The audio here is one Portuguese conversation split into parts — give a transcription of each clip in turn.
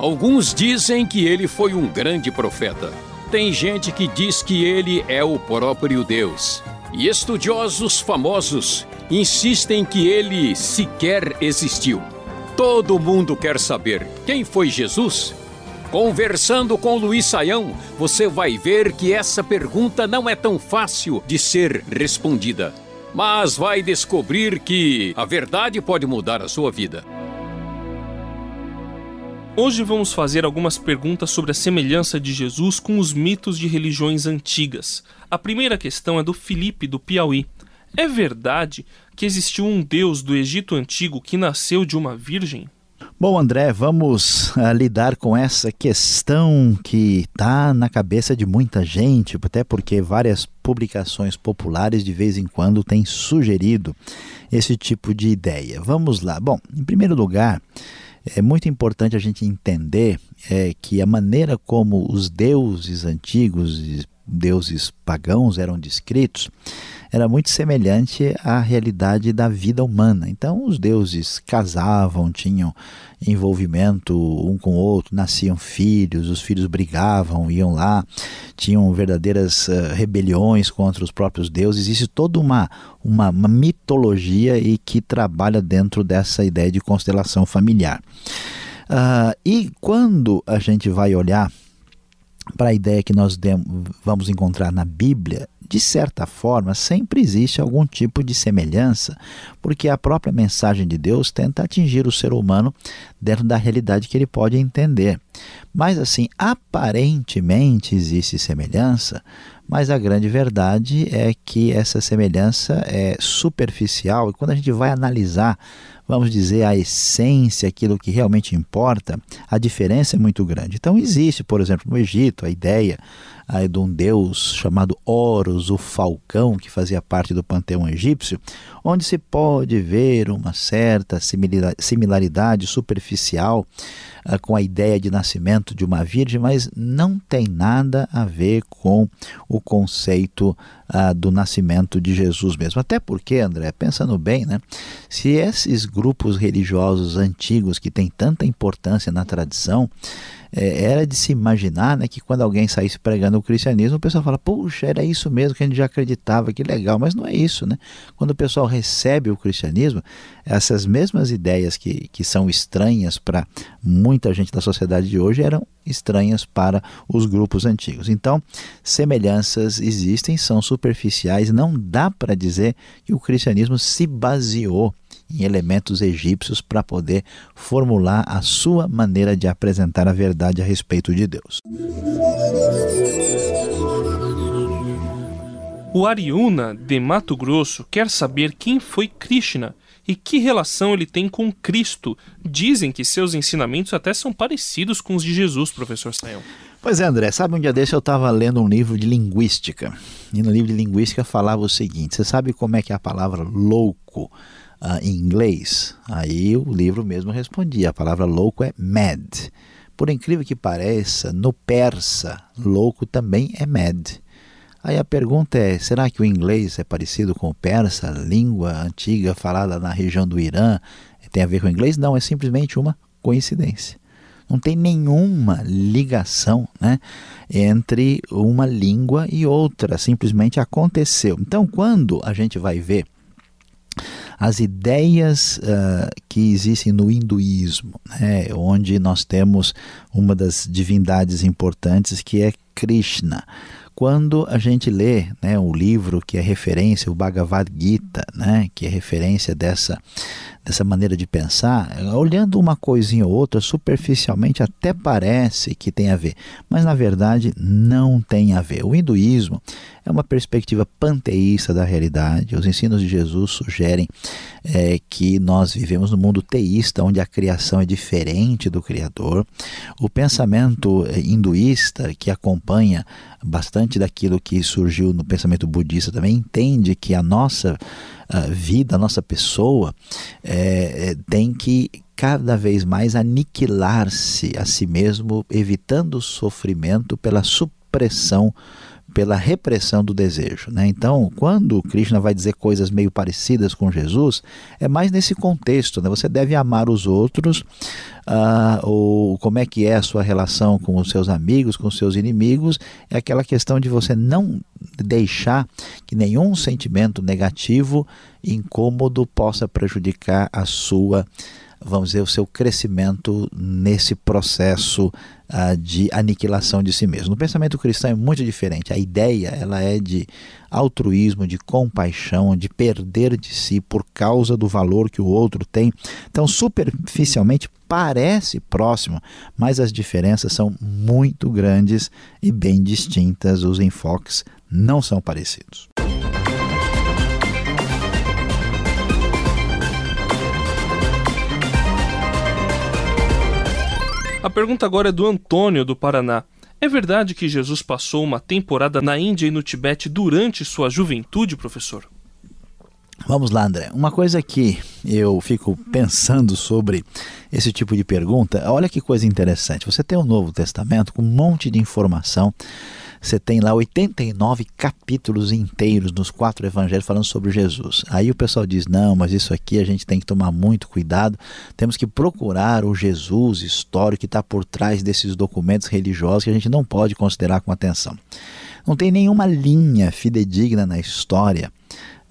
Alguns dizem que ele foi um grande profeta. Tem gente que diz que ele é o próprio Deus. E estudiosos famosos insistem que ele sequer existiu. Todo mundo quer saber quem foi Jesus? Conversando com Luiz Saião, você vai ver que essa pergunta não é tão fácil de ser respondida. Mas vai descobrir que a verdade pode mudar a sua vida. Hoje vamos fazer algumas perguntas sobre a semelhança de Jesus com os mitos de religiões antigas. A primeira questão é do Felipe do Piauí. É verdade que existiu um deus do Egito antigo que nasceu de uma virgem? Bom, André, vamos uh, lidar com essa questão que está na cabeça de muita gente, até porque várias publicações populares de vez em quando têm sugerido esse tipo de ideia. Vamos lá. Bom, em primeiro lugar, é muito importante a gente entender é, que a maneira como os deuses antigos, deuses pagãos eram descritos, era muito semelhante à realidade da vida humana. Então, os deuses casavam, tinham envolvimento um com o outro, nasciam filhos, os filhos brigavam, iam lá, tinham verdadeiras uh, rebeliões contra os próprios deuses. Existe toda uma, uma, uma mitologia e que trabalha dentro dessa ideia de constelação familiar. Uh, e quando a gente vai olhar para a ideia que nós vamos encontrar na Bíblia, de certa forma, sempre existe algum tipo de semelhança, porque a própria mensagem de Deus tenta atingir o ser humano dentro da realidade que ele pode entender. Mas, assim, aparentemente existe semelhança, mas a grande verdade é que essa semelhança é superficial e quando a gente vai analisar, vamos dizer, a essência, aquilo que realmente importa, a diferença é muito grande. Então, existe, por exemplo, no Egito, a ideia aí de um deus chamado Horus, o falcão, que fazia parte do panteão egípcio, onde se pode ver uma certa similaridade superficial uh, com a ideia de nascimento de uma virgem, mas não tem nada a ver com o conceito uh, do nascimento de Jesus mesmo. Até porque, André, pensando bem, né, se esses grupos religiosos antigos que têm tanta importância na tradição, é, era de se imaginar né, que quando alguém saísse pregando o cristianismo, o pessoal fala, puxa, era isso mesmo que a gente já acreditava, que legal, mas não é isso, né? Quando o pessoal recebe o cristianismo, essas mesmas ideias que, que são estranhas para muita gente da sociedade de hoje eram estranhas para os grupos antigos. Então, semelhanças existem, são superficiais, não dá para dizer que o cristianismo se baseou em elementos egípcios para poder formular a sua maneira de apresentar a verdade a respeito de Deus. O Ariuna, de Mato Grosso, quer saber quem foi Krishna e que relação ele tem com Cristo. Dizem que seus ensinamentos até são parecidos com os de Jesus, professor Sayão. Pois é, André, sabe um dia desse eu estava lendo um livro de linguística. E no livro de linguística falava o seguinte: você sabe como é que é a palavra louco uh, em inglês? Aí o livro mesmo respondia: a palavra louco é mad. Por incrível que pareça, no persa, louco também é mad. Aí a pergunta é: será que o inglês é parecido com o persa, língua antiga falada na região do Irã? Tem a ver com o inglês? Não, é simplesmente uma coincidência. Não tem nenhuma ligação né, entre uma língua e outra, simplesmente aconteceu. Então, quando a gente vai ver as ideias uh, que existem no hinduísmo, né, onde nós temos uma das divindades importantes que é Krishna. Quando a gente lê né, o livro que é referência, o Bhagavad Gita, né, que é referência dessa, dessa maneira de pensar, olhando uma coisinha ou outra, superficialmente até parece que tem a ver, mas na verdade não tem a ver. O hinduísmo é uma perspectiva panteísta da realidade. Os ensinos de Jesus sugerem é, que nós vivemos no mundo teísta, onde a criação é diferente do Criador. O pensamento é, hinduísta, que acompanha bastante daquilo que surgiu no pensamento budista, também entende que a nossa a vida, a nossa pessoa, é, é tem que cada vez mais aniquilar-se a si mesmo, evitando o sofrimento pela supressão pela repressão do desejo. Né? Então, quando Krishna vai dizer coisas meio parecidas com Jesus, é mais nesse contexto. Né? Você deve amar os outros, uh, ou como é que é a sua relação com os seus amigos, com os seus inimigos, é aquela questão de você não deixar que nenhum sentimento negativo, incômodo, possa prejudicar a sua vamos dizer, o seu crescimento nesse processo uh, de aniquilação de si mesmo. No pensamento cristão é muito diferente. A ideia ela é de altruísmo, de compaixão, de perder de si por causa do valor que o outro tem. Então, superficialmente parece próximo, mas as diferenças são muito grandes e bem distintas. Os enfoques não são parecidos. Pergunta agora é do Antônio, do Paraná. É verdade que Jesus passou uma temporada na Índia e no Tibete durante sua juventude, professor? Vamos lá, André. Uma coisa que eu fico pensando sobre esse tipo de pergunta, olha que coisa interessante. Você tem o Novo Testamento com um monte de informação você tem lá 89 capítulos inteiros nos quatro evangelhos falando sobre Jesus. Aí o pessoal diz: não, mas isso aqui a gente tem que tomar muito cuidado, temos que procurar o Jesus histórico que está por trás desses documentos religiosos que a gente não pode considerar com atenção. Não tem nenhuma linha fidedigna na história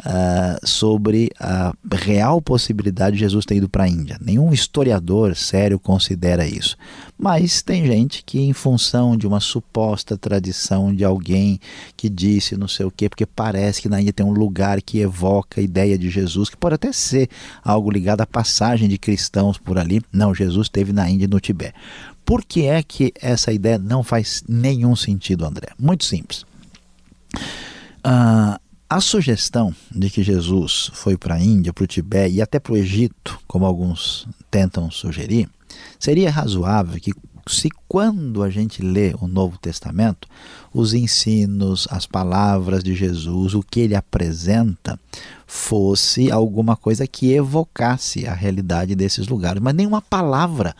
uh, sobre a real possibilidade de Jesus ter ido para a Índia. Nenhum historiador sério considera isso. Mas tem gente que, em função de uma suposta tradição de alguém que disse não sei o quê, porque parece que na Índia tem um lugar que evoca a ideia de Jesus, que pode até ser algo ligado à passagem de cristãos por ali. Não, Jesus esteve na Índia e no Tibete. Por que é que essa ideia não faz nenhum sentido, André? Muito simples. Uh, a sugestão de que Jesus foi para a Índia, para o Tibete e até para o Egito, como alguns tentam sugerir, seria razoável que, se quando a gente lê o Novo Testamento, os ensinos, as palavras de Jesus, o que ele apresenta, fosse alguma coisa que evocasse a realidade desses lugares, mas nenhuma palavra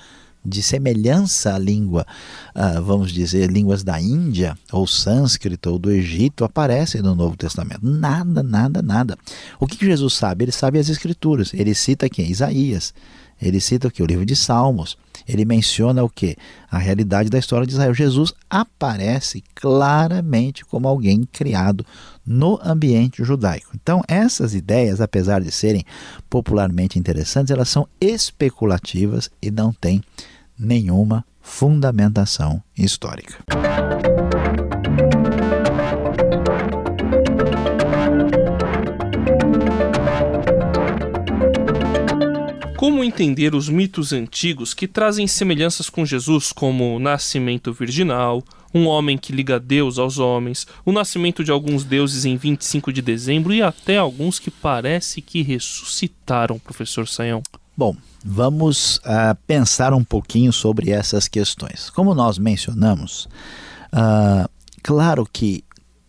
de semelhança à língua, uh, vamos dizer, línguas da Índia, ou sânscrito, ou do Egito, aparecem no Novo Testamento. Nada, nada, nada. O que, que Jesus sabe? Ele sabe as Escrituras. Ele cita quem? Isaías. Ele cita o que? O livro de Salmos. Ele menciona o que? A realidade da história de Israel. Jesus aparece claramente como alguém criado no ambiente judaico. Então, essas ideias, apesar de serem popularmente interessantes, elas são especulativas e não têm nenhuma fundamentação histórica. Como entender os mitos antigos que trazem semelhanças com Jesus, como o nascimento virginal, um homem que liga Deus aos homens, o nascimento de alguns deuses em 25 de dezembro e até alguns que parece que ressuscitaram, professor Sayão? Bom, vamos uh, pensar um pouquinho sobre essas questões. Como nós mencionamos, uh, claro que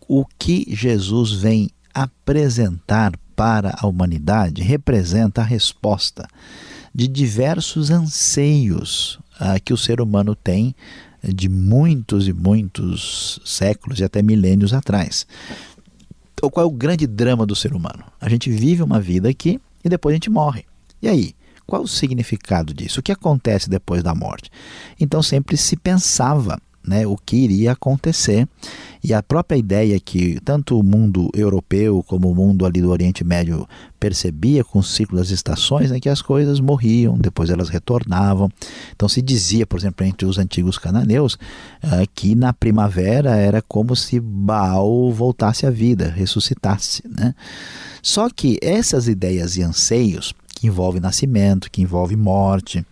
o que Jesus vem apresentar para a humanidade representa a resposta de diversos anseios uh, que o ser humano tem de muitos e muitos séculos e até milênios atrás. Então, qual é o grande drama do ser humano? A gente vive uma vida aqui e depois a gente morre. E aí? Qual o significado disso? O que acontece depois da morte? Então sempre se pensava né, o que iria acontecer. E a própria ideia que tanto o mundo europeu como o mundo ali do Oriente Médio percebia com o ciclo das estações é que as coisas morriam, depois elas retornavam. Então se dizia, por exemplo, entre os antigos cananeus, uh, que na primavera era como se Baal voltasse à vida, ressuscitasse. Né? Só que essas ideias e anseios que envolve nascimento, que envolve morte,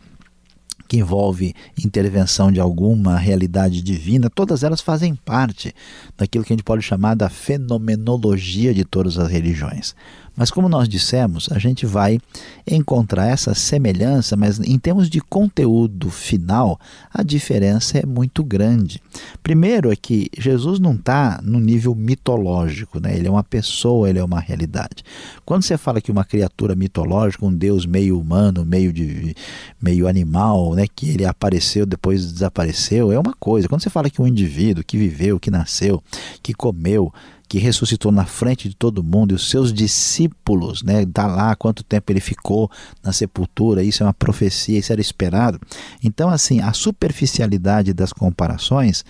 que envolve intervenção de alguma realidade divina, todas elas fazem parte daquilo que a gente pode chamar da fenomenologia de todas as religiões. Mas como nós dissemos, a gente vai encontrar essa semelhança, mas em termos de conteúdo final, a diferença é muito grande. Primeiro é que Jesus não está no nível mitológico, né? ele é uma pessoa, ele é uma realidade. Quando você fala que uma criatura mitológica, um Deus meio humano, meio, de, meio animal, né, que ele apareceu depois desapareceu, é uma coisa. Quando você fala que um indivíduo que viveu, que nasceu, que comeu, que ressuscitou na frente de todo mundo e os seus discípulos, né, tá lá quanto tempo ele ficou na sepultura, isso é uma profecia, isso era esperado. Então, assim, a superficialidade das comparações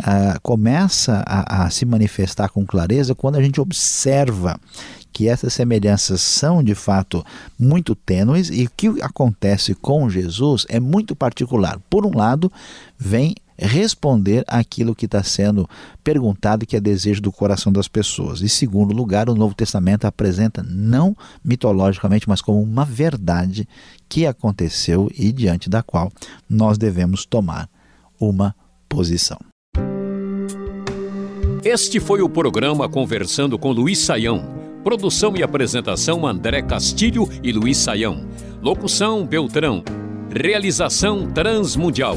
uh, começa a, a se manifestar com clareza quando a gente observa que essas semelhanças são de fato muito tênues e o que acontece com Jesus é muito particular. Por um lado, vem responder aquilo que está sendo perguntado e que é desejo do coração das pessoas. Em segundo lugar, o Novo Testamento apresenta, não mitologicamente, mas como uma verdade que aconteceu e diante da qual nós devemos tomar uma posição. Este foi o programa Conversando com Luiz Saião. Produção e apresentação André Castilho e Luiz Saião. Locução Beltrão. Realização Transmundial.